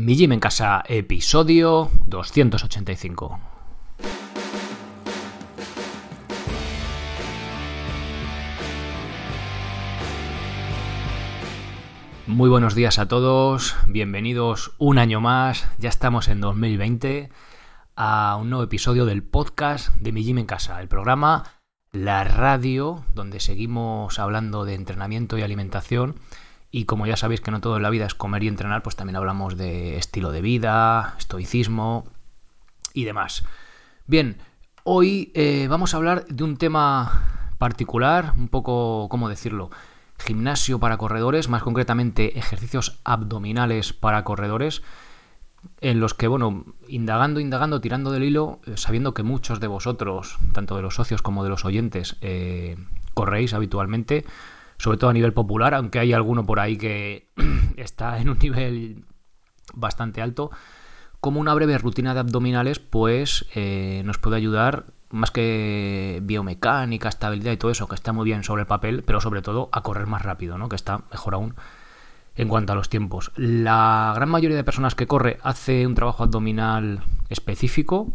Mi Gym en Casa, episodio 285. Muy buenos días a todos, bienvenidos un año más, ya estamos en 2020, a un nuevo episodio del podcast de Mi Gym en Casa, el programa, la radio, donde seguimos hablando de entrenamiento y alimentación y como ya sabéis que no todo en la vida es comer y entrenar, pues también hablamos de estilo de vida, estoicismo y demás. Bien, hoy eh, vamos a hablar de un tema particular, un poco, ¿cómo decirlo? Gimnasio para corredores, más concretamente ejercicios abdominales para corredores, en los que, bueno, indagando, indagando, tirando del hilo, eh, sabiendo que muchos de vosotros, tanto de los socios como de los oyentes, eh, corréis habitualmente, sobre todo a nivel popular, aunque hay alguno por ahí que está en un nivel bastante alto, como una breve rutina de abdominales, pues eh, nos puede ayudar más que biomecánica, estabilidad y todo eso, que está muy bien sobre el papel, pero sobre todo a correr más rápido, ¿no? Que está mejor aún en cuanto a los tiempos. La gran mayoría de personas que corre hace un trabajo abdominal específico,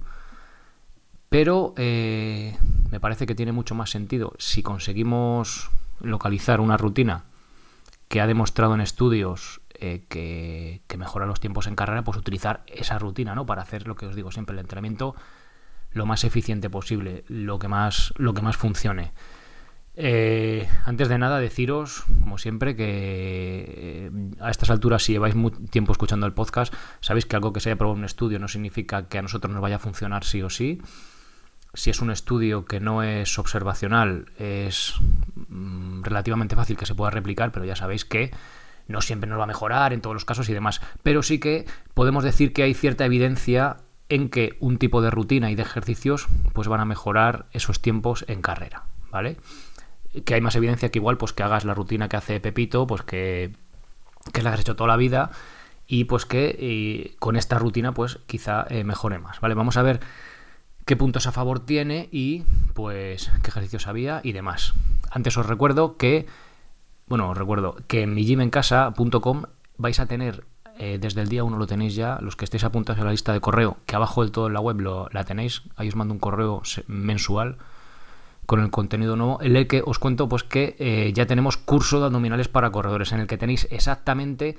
pero eh, me parece que tiene mucho más sentido si conseguimos localizar una rutina que ha demostrado en estudios eh, que, mejora los tiempos en carrera, pues utilizar esa rutina, ¿no? Para hacer lo que os digo siempre, el entrenamiento lo más eficiente posible, lo que más, lo que más funcione. Eh, antes de nada, deciros, como siempre, que eh, a estas alturas, si lleváis mucho tiempo escuchando el podcast, sabéis que algo que se haya probado en un estudio no significa que a nosotros nos vaya a funcionar sí o sí si es un estudio que no es observacional, es mm, relativamente fácil que se pueda replicar, pero ya sabéis que no siempre nos va a mejorar en todos los casos y demás. Pero sí que podemos decir que hay cierta evidencia en que un tipo de rutina y de ejercicios pues van a mejorar esos tiempos en carrera, ¿vale? Que hay más evidencia que igual pues que hagas la rutina que hace Pepito, pues que, que la has hecho toda la vida y pues que eh, con esta rutina pues quizá eh, mejore más, ¿vale? Vamos a ver qué puntos a favor tiene y pues qué ejercicios había y demás. Antes os recuerdo que, bueno, os recuerdo que en mijimencasa.com vais a tener, eh, desde el día 1 lo tenéis ya, los que estéis apuntados a la lista de correo, que abajo del todo en la web lo, la tenéis, ahí os mando un correo mensual con el contenido nuevo, en el que os cuento pues que eh, ya tenemos curso de abdominales para corredores, en el que tenéis exactamente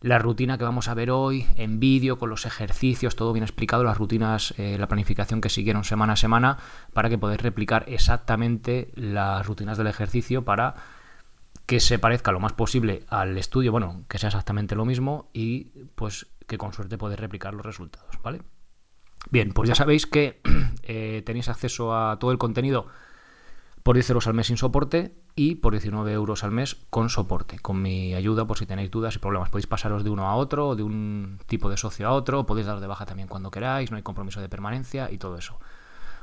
la rutina que vamos a ver hoy en vídeo, con los ejercicios, todo bien explicado, las rutinas, eh, la planificación que siguieron semana a semana, para que podáis replicar exactamente las rutinas del ejercicio para que se parezca lo más posible al estudio, bueno, que sea exactamente lo mismo y pues que con suerte podáis replicar los resultados, ¿vale? Bien, pues ya sabéis que eh, tenéis acceso a todo el contenido por 10 euros al mes sin soporte y por 19 euros al mes con soporte, con mi ayuda por si tenéis dudas y problemas. Podéis pasaros de uno a otro, de un tipo de socio a otro, podéis dar de baja también cuando queráis, no hay compromiso de permanencia y todo eso.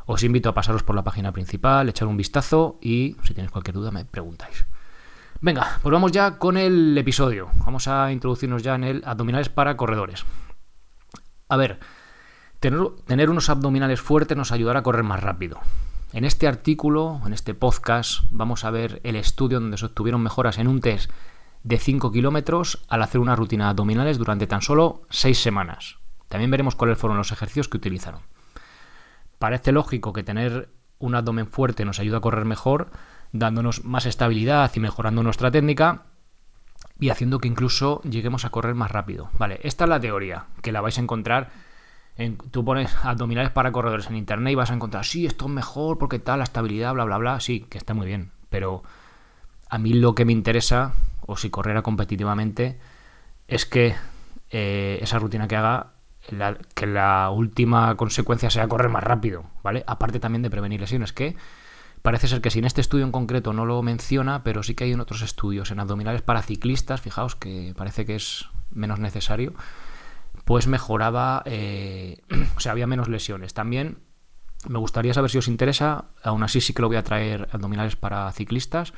Os invito a pasaros por la página principal, echar un vistazo y si tenéis cualquier duda me preguntáis. Venga, pues vamos ya con el episodio. Vamos a introducirnos ya en el abdominales para corredores. A ver, tener, tener unos abdominales fuertes nos ayudará a correr más rápido. En este artículo, en este podcast, vamos a ver el estudio donde se obtuvieron mejoras en un test de 5 kilómetros al hacer una rutina abdominales durante tan solo 6 semanas. También veremos cuáles fueron los ejercicios que utilizaron. Parece lógico que tener un abdomen fuerte nos ayuda a correr mejor, dándonos más estabilidad y mejorando nuestra técnica y haciendo que incluso lleguemos a correr más rápido. Vale, esta es la teoría, que la vais a encontrar tú pones abdominales para corredores en internet y vas a encontrar, sí, esto es mejor porque tal, la estabilidad, bla, bla, bla. Sí, que está muy bien. Pero a mí lo que me interesa, o si correra competitivamente, es que eh, esa rutina que haga, que la última consecuencia sea correr más rápido, ¿vale? Aparte también de prevenir lesiones, que parece ser que si en este estudio en concreto no lo menciona, pero sí que hay en otros estudios, en abdominales para ciclistas, fijaos que parece que es menos necesario pues mejoraba, eh, o sea, había menos lesiones. También me gustaría saber si os interesa, aún así sí que lo voy a traer abdominales para ciclistas.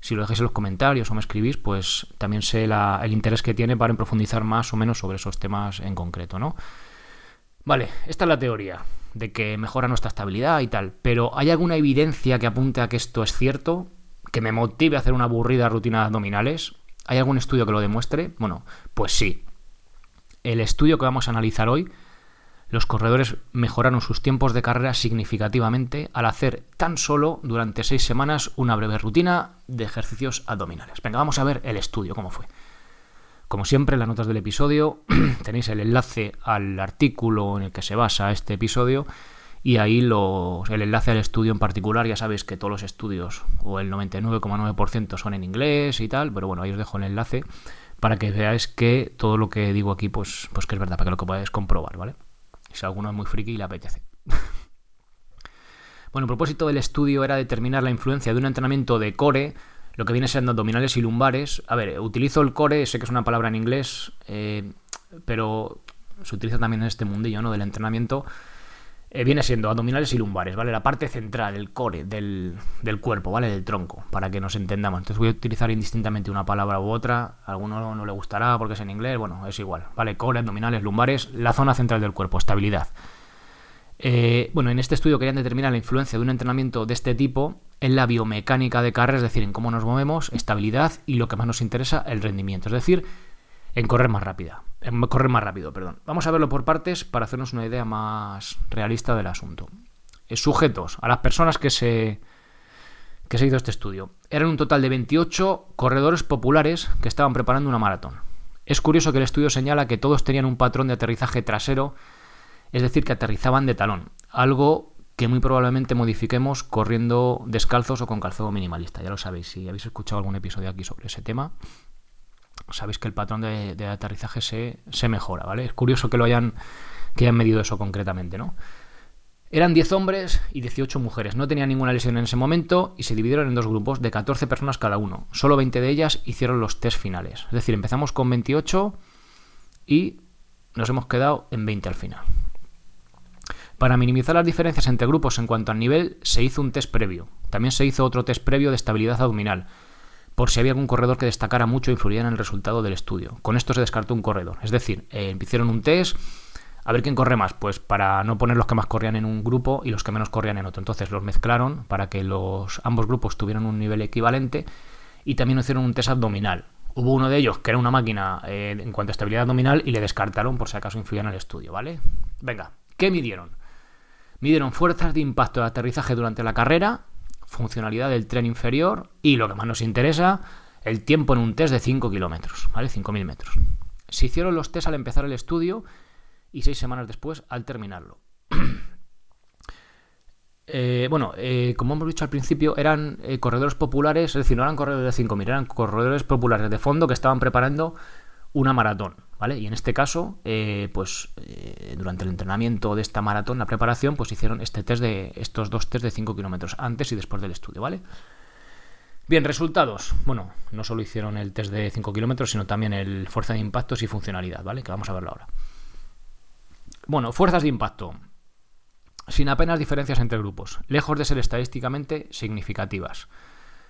Si lo dejáis en los comentarios o me escribís, pues también sé el interés que tiene para profundizar más o menos sobre esos temas en concreto, ¿no? Vale, esta es la teoría de que mejora nuestra estabilidad y tal, pero ¿hay alguna evidencia que apunte a que esto es cierto? ¿Que me motive a hacer una aburrida rutina de abdominales? ¿Hay algún estudio que lo demuestre? Bueno, pues sí, el estudio que vamos a analizar hoy, los corredores mejoraron sus tiempos de carrera significativamente al hacer tan solo durante seis semanas una breve rutina de ejercicios abdominales. Venga, vamos a ver el estudio, cómo fue. Como siempre, en las notas del episodio tenéis el enlace al artículo en el que se basa este episodio y ahí el enlace al estudio en particular. Ya sabéis que todos los estudios, o el 99,9% son en inglés y tal, pero bueno, ahí os dejo el enlace para que veáis que todo lo que digo aquí, pues, pues que es verdad, para que lo que podáis comprobar, ¿vale? Si alguno es muy friki y le apetece. bueno, el propósito del estudio era determinar la influencia de un entrenamiento de core lo que viene siendo abdominales y lumbares. A ver, utilizo el core, sé que es una palabra en inglés, eh, pero se utiliza también en este mundillo ¿no? del entrenamiento. Eh, viene siendo abdominales y lumbares, ¿vale? La parte central, el core del, del, cuerpo, ¿vale? Del tronco, para que nos entendamos. Entonces voy a utilizar indistintamente una palabra u otra. A alguno no le gustará porque es en inglés, bueno, es igual, ¿vale? Core, abdominales, lumbares, la zona central del cuerpo, estabilidad. Eh, bueno, en este estudio querían determinar la influencia de un entrenamiento de este tipo en la biomecánica de carrera, es decir, en cómo nos movemos, estabilidad y lo que más nos interesa, el rendimiento, es decir, en correr más rápida, en correr más rápido, perdón. Vamos a verlo por partes para hacernos una idea más realista del asunto. Sujetos, a las personas que se que se hizo este estudio. Eran un total de 28 corredores populares que estaban preparando una maratón. Es curioso que el estudio señala que todos tenían un patrón de aterrizaje trasero, es decir, que aterrizaban de talón, algo que muy probablemente modifiquemos corriendo descalzos o con calzado minimalista. Ya lo sabéis, si habéis escuchado algún episodio aquí sobre ese tema, sabéis que el patrón de, aterrizaje se, mejora, ¿vale? Es curioso que lo hayan, que hayan medido eso concretamente, ¿no? Eran 10 hombres y 18 mujeres. No tenían ninguna lesión en ese momento y se dividieron en dos grupos de 14 personas cada uno. Solo 20 de ellas hicieron los test finales. Es decir, empezamos con 28 y nos hemos quedado en 20 al final. Para minimizar las diferencias entre grupos en cuanto al nivel, se hizo un test previo. También se hizo otro test previo de estabilidad abdominal, por si había algún corredor que destacara mucho e influía en el resultado del estudio. Con esto se descartó un corredor. Es decir, eh, hicieron un test, a ver quién corre más, pues para no poner los que más corrían en un grupo y los que menos corrían en otro. Entonces los mezclaron para que los, ambos grupos tuvieran un nivel equivalente y también hicieron un test abdominal. Hubo uno de ellos que era una máquina eh, en cuanto a estabilidad abdominal y le descartaron por si acaso influía en el estudio, ¿vale? Venga, ¿qué midieron? Midieron fuerzas de impacto de aterrizaje durante la carrera, funcionalidad del tren inferior y, lo que más nos interesa, el tiempo en un test de 5 kilómetros, ¿vale? 5.000 metros. Se hicieron los test al empezar el estudio y seis semanas después al terminarlo. Eh, bueno, eh, como hemos dicho al principio, eran eh, corredores populares, es decir, no eran corredores de 5.000, eran corredores populares de fondo que estaban preparando una maratón, ¿vale? Y en este caso, eh, pues eh, durante el entrenamiento de esta maratón, la preparación, pues hicieron este test de estos dos test de 5 kilómetros antes y después del estudio, ¿vale? Bien, resultados. Bueno, no solo hicieron el test de 5 kilómetros, sino también el fuerza de impactos y funcionalidad, ¿vale? Que vamos a verlo ahora. Bueno, fuerzas de impacto. Sin apenas diferencias entre grupos, lejos de ser estadísticamente significativas.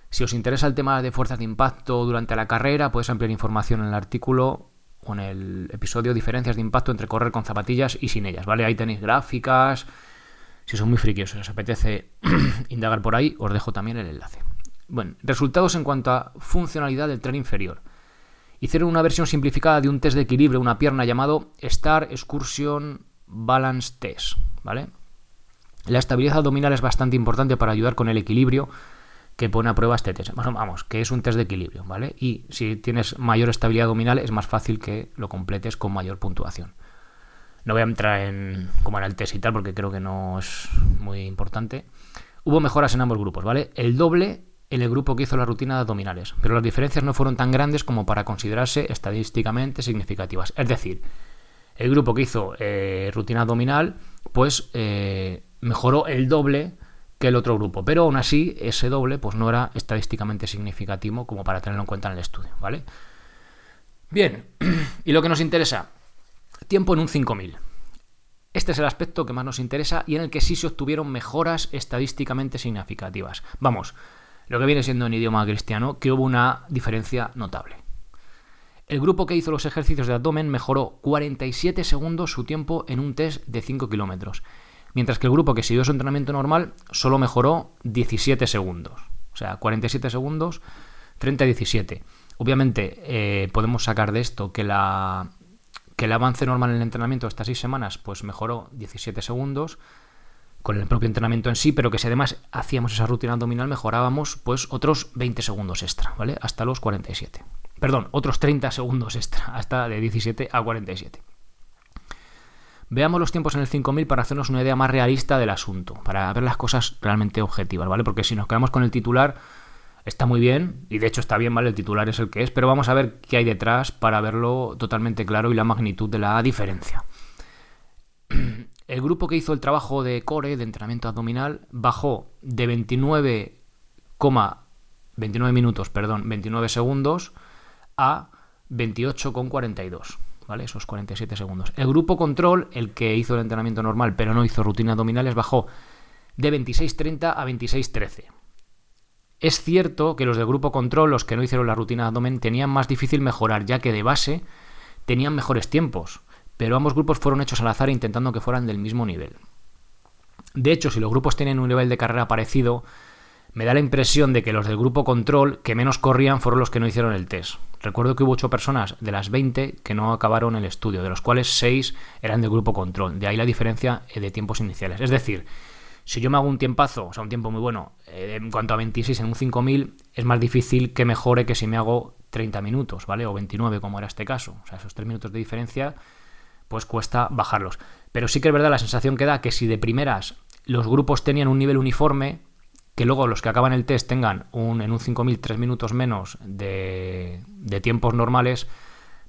Si os interesa el tema de fuerzas de impacto durante la carrera, puedes ampliar información en el artículo en el episodio Diferencias de impacto entre correr con zapatillas y sin ellas, ¿vale? Ahí tenéis gráficas. Si son muy frikis os apetece indagar por ahí, os dejo también el enlace. Bueno, resultados en cuanto a funcionalidad del tren inferior. Hicieron una versión simplificada de un test de equilibrio, una pierna llamado Star Excursion Balance Test, ¿vale? La estabilidad abdominal es bastante importante para ayudar con el equilibrio que pone a prueba este test. Vamos, que es un test de equilibrio, ¿vale? Y si tienes mayor estabilidad abdominal es más fácil que lo completes con mayor puntuación. No voy a entrar en cómo era el test y tal porque creo que no es muy importante. Hubo mejoras en ambos grupos, ¿vale? El doble en el grupo que hizo la rutina de abdominales, pero las diferencias no fueron tan grandes como para considerarse estadísticamente significativas. Es decir, el grupo que hizo eh, rutina abdominal, pues eh, mejoró el doble que el otro grupo. Pero aún así, ese doble pues no era estadísticamente significativo como para tenerlo en cuenta en el estudio, ¿vale? Bien, y lo que nos interesa, tiempo en un 5000. Este es el aspecto que más nos interesa y en el que sí se obtuvieron mejoras estadísticamente significativas. Vamos, lo que viene siendo en idioma cristiano, que hubo una diferencia notable. El grupo que hizo los ejercicios de abdomen mejoró 47 segundos su tiempo en un test de 5 kilómetros mientras que el grupo que siguió su entrenamiento normal solo mejoró 17 segundos. O sea, 47 segundos frente a 17. Obviamente eh, podemos sacar de esto que la, que el avance normal en el entrenamiento de estas seis semanas pues mejoró 17 segundos con el propio entrenamiento en sí, pero que si además hacíamos esa rutina abdominal mejorábamos pues otros 20 segundos extra, ¿vale? Hasta los 47. Perdón, otros 30 segundos extra, hasta de 17 a 47. Veamos los tiempos en el 5000 para hacernos una idea más realista del asunto, para ver las cosas realmente objetivas, ¿vale? Porque si nos quedamos con el titular, está muy bien, y de hecho está bien, ¿vale? El titular es el que es, pero vamos a ver qué hay detrás para verlo totalmente claro y la magnitud de la diferencia. El grupo que hizo el trabajo de core, de entrenamiento abdominal, bajó de 29, 29 minutos, perdón, 29 segundos a 28,42. ¿Vale? Esos 47 segundos. El grupo control, el que hizo el entrenamiento normal pero no hizo rutinas abdominales, bajó de 26.30 a 26.13. Es cierto que los del grupo control, los que no hicieron la rutina abdomen, tenían más difícil mejorar, ya que de base tenían mejores tiempos, pero ambos grupos fueron hechos al azar intentando que fueran del mismo nivel. De hecho, si los grupos tienen un nivel de carrera parecido, me da la impresión de que los del grupo control que menos corrían fueron los que no hicieron el test. Recuerdo que hubo 8 personas de las 20 que no acabaron el estudio, de los cuales 6 eran del grupo control. De ahí la diferencia de tiempos iniciales. Es decir, si yo me hago un tiempazo, o sea, un tiempo muy bueno, eh, en cuanto a 26 en un 5000, es más difícil que mejore que si me hago 30 minutos, ¿vale? O 29, como era este caso. O sea, esos 3 minutos de diferencia, pues cuesta bajarlos. Pero sí que es verdad la sensación que da que si de primeras los grupos tenían un nivel uniforme, que luego los que acaban el test tengan un, en un 5000 3 minutos menos de, tiempos normales,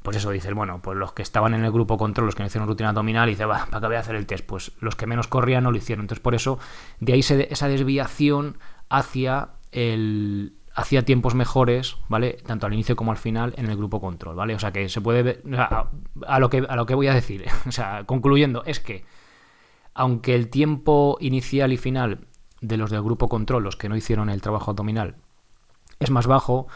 pues eso, dices, bueno, pues los que estaban en el grupo control, los que no hicieron rutina abdominal, y dice, va, ¿para qué voy a hacer el test? Pues los que menos corrían no lo hicieron. Entonces, por eso, de ahí se, esa desviación hacia el hacia tiempos mejores, ¿vale? Tanto al inicio como al final en el grupo control, ¿vale? O sea que se puede ver, a, lo que, a lo que voy a decir, o sea, concluyendo, es que aunque el tiempo inicial y final de los del grupo control, los que no hicieron el trabajo abdominal, es más bajo,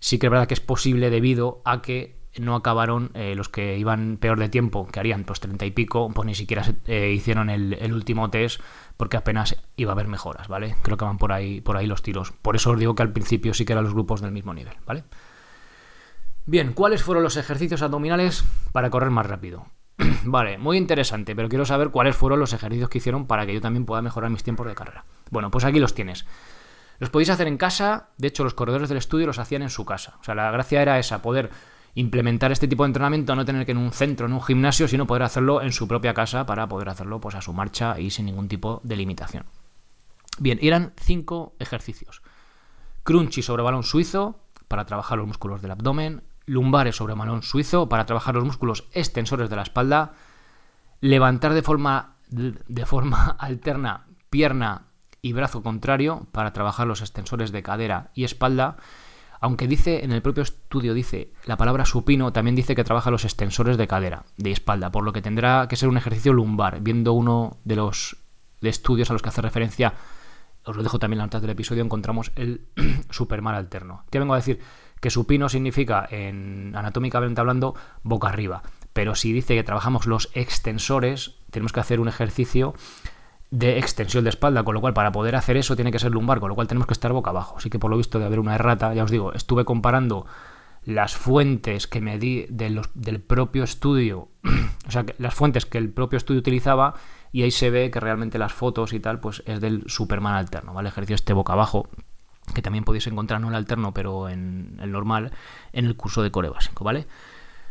sí que es verdad que es posible debido a que no acabaron eh, los que iban peor de tiempo, que harían pues treinta y pico, pues ni siquiera eh, hicieron el, último test porque apenas iba a haber mejoras, ¿vale? Creo que van por ahí, por ahí los tiros. Por eso os digo que al principio sí que eran los grupos del mismo nivel, ¿vale? Bien, ¿cuáles fueron los ejercicios abdominales para correr más rápido? vale, muy interesante, pero quiero saber cuáles fueron los ejercicios que hicieron para que yo también pueda mejorar mis tiempos de carrera. Bueno, pues aquí los tienes. Los podéis hacer en casa, de hecho los corredores del estudio los hacían en su casa. O sea, la gracia era esa, poder implementar este tipo de entrenamiento, no tener que en un centro, en un gimnasio, sino poder hacerlo en su propia casa para poder hacerlo pues, a su marcha y sin ningún tipo de limitación. Bien, eran cinco ejercicios. Crunchy sobre balón suizo para trabajar los músculos del abdomen, lumbares sobre balón suizo para trabajar los músculos extensores de la espalda, levantar de forma, de forma alterna pierna y brazo contrario para trabajar los extensores de cadera y espalda aunque dice, en el propio estudio dice, la palabra supino también dice que trabaja los extensores de cadera, de espalda, por lo que tendrá que ser un ejercicio lumbar. Viendo uno de los estudios a los que hace referencia, os lo dejo también en la notas del episodio, encontramos el supermar alterno. ¿Qué vengo a decir? Que supino significa, en anatómicamente hablando, boca arriba. Pero si dice que trabajamos los extensores, tenemos que hacer un ejercicio de extensión de espalda, con lo cual para poder hacer eso tiene que ser lumbar, con lo cual tenemos que estar boca abajo. Así que por lo visto de haber una errata, ya os digo, estuve comparando las fuentes que me di del propio estudio, o sea, las fuentes que el propio estudio utilizaba, y ahí se ve que realmente las fotos y tal, pues es del Superman alterno, ¿vale? Ejercicio este boca abajo, que también podéis encontrar no el alterno, pero en el normal, en el curso de core básico, ¿vale?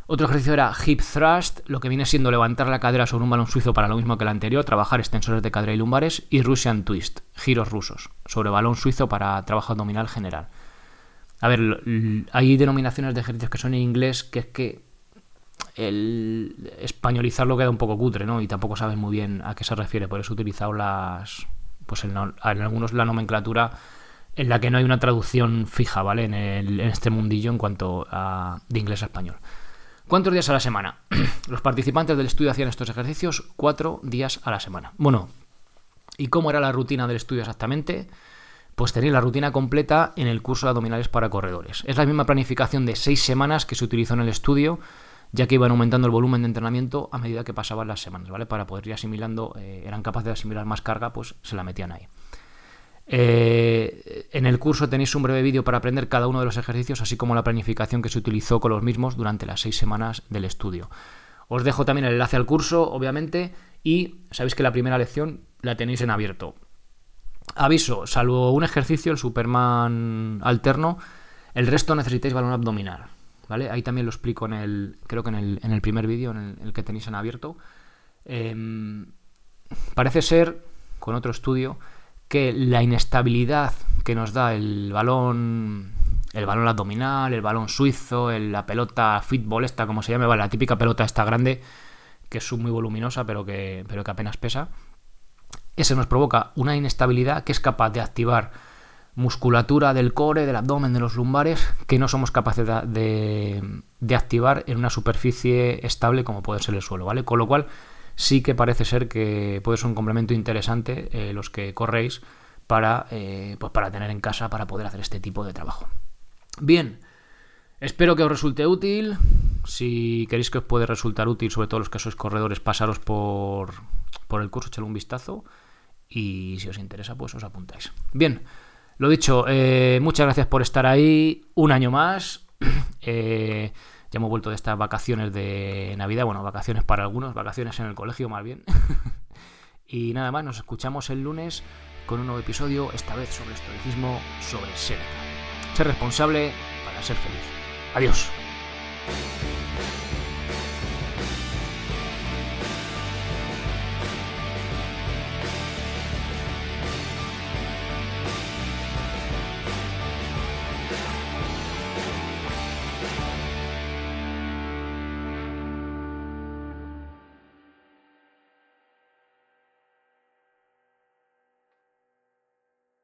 Otro ejercicio era hip thrust, lo que viene siendo levantar la cadera sobre un balón suizo para lo mismo que el anterior, trabajar extensores de cadera y lumbares, y Russian twist, giros rusos, sobre balón suizo para trabajo abdominal general. A ver, hay denominaciones de ejercicios que son en inglés que es que el españolizarlo queda un poco cutre, ¿no? Y tampoco sabes muy bien a qué se refiere, por eso he utilizado las. Pues en, algunos la nomenclatura en la que no hay una traducción fija, ¿vale? En, este mundillo en cuanto a de inglés a español. ¿Cuántos días a la semana? Los participantes del estudio hacían estos ejercicios cuatro días a la semana. Bueno, ¿y cómo era la rutina del estudio exactamente? Pues tenéis la rutina completa en el curso de abdominales para corredores. Es la misma planificación de seis semanas que se utilizó en el estudio, ya que iban aumentando el volumen de entrenamiento a medida que pasaban las semanas, ¿vale? Para poder ir asimilando, eh, eran capaces de asimilar más carga, pues se la metían ahí. Eh, en el curso tenéis un breve vídeo para aprender cada uno de los ejercicios, así como la planificación que se utilizó con los mismos durante las seis semanas del estudio. Os dejo también el enlace al curso, obviamente, y sabéis que la primera lección la tenéis en abierto. Aviso, salvo un ejercicio, el Superman alterno, el resto necesitáis balón abdominal. ¿Vale? Ahí también lo explico en el. Creo que en el, en el primer vídeo, en el, que tenéis en abierto. Em, parece ser, con otro estudio, que la inestabilidad que nos da el balón. El balón abdominal, el balón suizo, la pelota fútbol, esta como se llama, la típica pelota esta grande, que es muy voluminosa, pero que, pero que apenas pesa ese nos provoca una inestabilidad que es capaz de activar musculatura del core, del abdomen, de los lumbares, que no somos capaces de, activar en una superficie estable como puede ser el suelo, ¿vale? Con lo cual sí que parece ser que puede ser un complemento interesante eh, los que corréis para, eh, pues para tener en casa para poder hacer este tipo de trabajo. Bien, espero que os resulte útil. Si queréis que os puede resultar útil, sobre todo los que sois corredores, pasaros por, por el curso, echarle un vistazo y si os interesa, pues os apuntáis. Bien, lo dicho, eh, muchas gracias por estar ahí un año más. Eh, ya hemos vuelto de estas vacaciones de Navidad, bueno, vacaciones para algunos, vacaciones en el colegio más bien. y nada más, nos escuchamos el lunes con un nuevo episodio, esta vez sobre estoicismo, sobre ser. Ser responsable para ser feliz. Adiós.